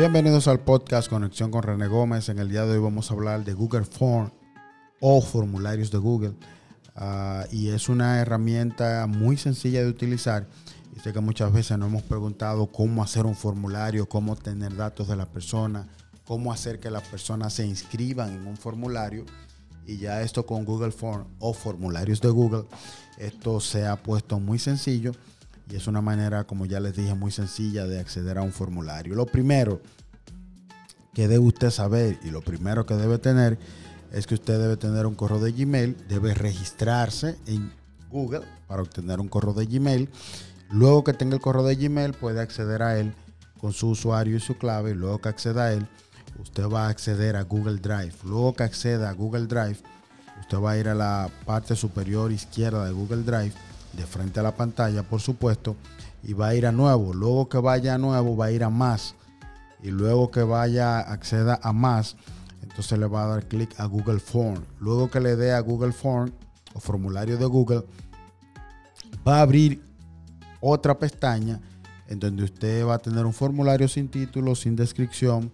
Bienvenidos al podcast Conexión con René Gómez. En el día de hoy vamos a hablar de Google Form o formularios de Google. Uh, y es una herramienta muy sencilla de utilizar. Y sé que muchas veces nos hemos preguntado cómo hacer un formulario, cómo tener datos de la persona, cómo hacer que las personas se inscriban en un formulario. Y ya esto con Google Form o formularios de Google, esto se ha puesto muy sencillo y es una manera, como ya les dije, muy sencilla de acceder a un formulario. Lo primero que debe usted saber y lo primero que debe tener es que usted debe tener un correo de Gmail, debe registrarse en Google para obtener un correo de Gmail. Luego que tenga el correo de Gmail puede acceder a él con su usuario y su clave. Luego que acceda a él, usted va a acceder a Google Drive. Luego que acceda a Google Drive, usted va a ir a la parte superior izquierda de Google Drive de frente a la pantalla, por supuesto, y va a ir a nuevo. Luego que vaya a nuevo, va a ir a más. Y luego que vaya, acceda a más, entonces le va a dar clic a Google Form. Luego que le dé a Google Form o formulario de Google, va a abrir otra pestaña en donde usted va a tener un formulario sin título, sin descripción,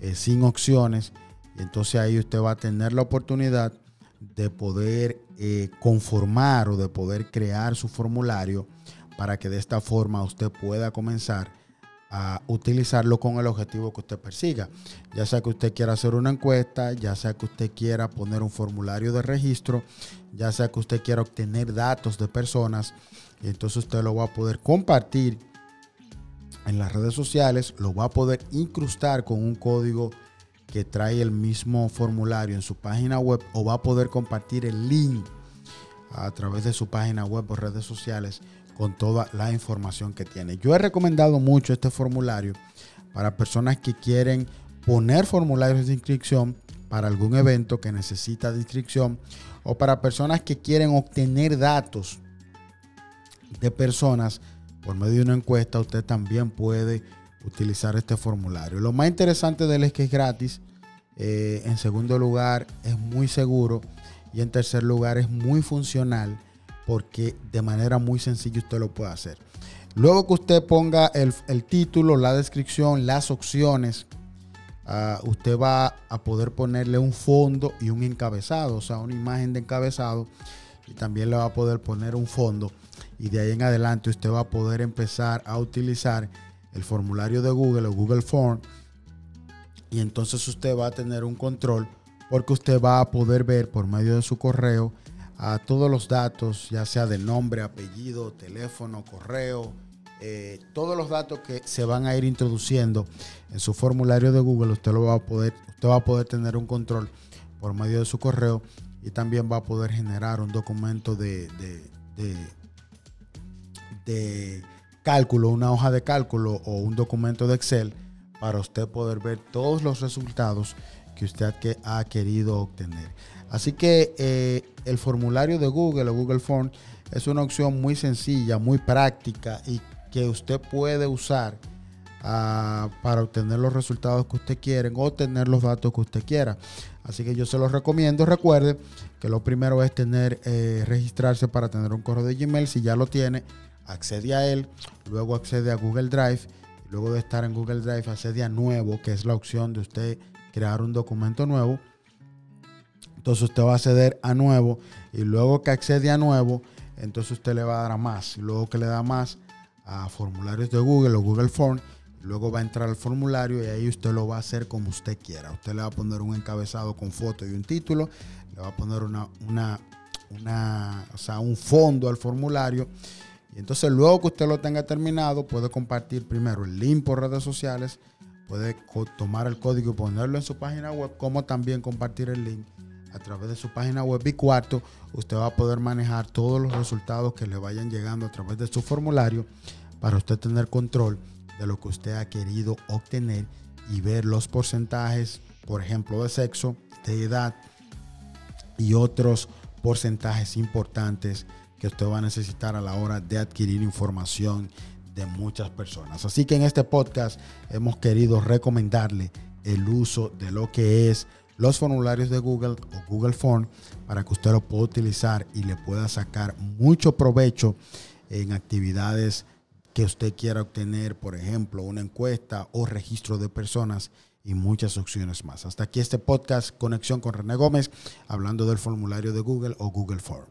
eh, sin opciones. Y entonces ahí usted va a tener la oportunidad de poder eh, conformar o de poder crear su formulario para que de esta forma usted pueda comenzar a utilizarlo con el objetivo que usted persiga. Ya sea que usted quiera hacer una encuesta, ya sea que usted quiera poner un formulario de registro, ya sea que usted quiera obtener datos de personas, y entonces usted lo va a poder compartir en las redes sociales, lo va a poder incrustar con un código que trae el mismo formulario en su página web o va a poder compartir el link a través de su página web o redes sociales con toda la información que tiene. Yo he recomendado mucho este formulario para personas que quieren poner formularios de inscripción para algún evento que necesita de inscripción o para personas que quieren obtener datos de personas por medio de una encuesta, usted también puede utilizar este formulario. Lo más interesante de él es que es gratis. Eh, en segundo lugar, es muy seguro. Y en tercer lugar, es muy funcional porque de manera muy sencilla usted lo puede hacer. Luego que usted ponga el, título, la descripción, las opciones, uh, usted va a poder ponerle un fondo y un encabezado, o sea, una imagen de encabezado. Y también le va a poder poner un fondo. Y de ahí en adelante usted va a poder empezar a utilizar el formulario de Google o Google Form y entonces usted va a tener un control porque usted va a poder ver por medio de su correo a todos los datos, ya sea de nombre, apellido, teléfono, correo, eh, todos los datos que se van a ir introduciendo en su formulario de Google, usted lo va a poder, usted va a poder tener un control por medio de su correo y también va a poder generar un documento de, de, de cálculo, una hoja de cálculo o un documento de Excel para usted poder ver todos los resultados que usted ha querido obtener. Así que eh, el formulario de Google o Google Form es una opción muy sencilla, muy práctica y que usted puede usar ah, para obtener los resultados que usted quiere o obtener los datos que usted quiera. Así que yo se los recomiendo. Recuerde que lo primero es tener, eh, registrarse para tener un correo de Gmail. Si ya lo tiene, accede a él, luego accede a Google Drive, luego de estar en Google Drive accede a nuevo, que es la opción de usted crear un documento nuevo. Entonces usted va a acceder a nuevo y luego que accede a nuevo, entonces usted le va a dar a más. Luego que le da más a formularios de Google o Google Form, luego va a entrar al formulario y ahí usted lo va a hacer como usted quiera. Usted le va a poner un encabezado con foto y un título, le va a poner una, una o sea, un fondo al formulario y entonces luego que usted lo tenga terminado, puede compartir primero el link por redes sociales, puede tomar el código y ponerlo en su página web, como también compartir el link a través de su página web. Y cuarto, usted va a poder manejar todos los resultados que le vayan llegando a través de su formulario para usted tener control de lo que usted ha querido obtener y ver los porcentajes, por ejemplo, de sexo, de edad y otros porcentajes importantes que usted va a necesitar a la hora de adquirir información de muchas personas. Así que en este podcast hemos querido recomendarle el uso de lo que es los formularios de Google o Google Form para que usted lo pueda utilizar y le pueda sacar mucho provecho en actividades que usted quiera obtener, por ejemplo, una encuesta o registro de personas y muchas opciones más. Hasta aquí este podcast, Conexión con René Gómez, hablando del formulario de Google o Google Form.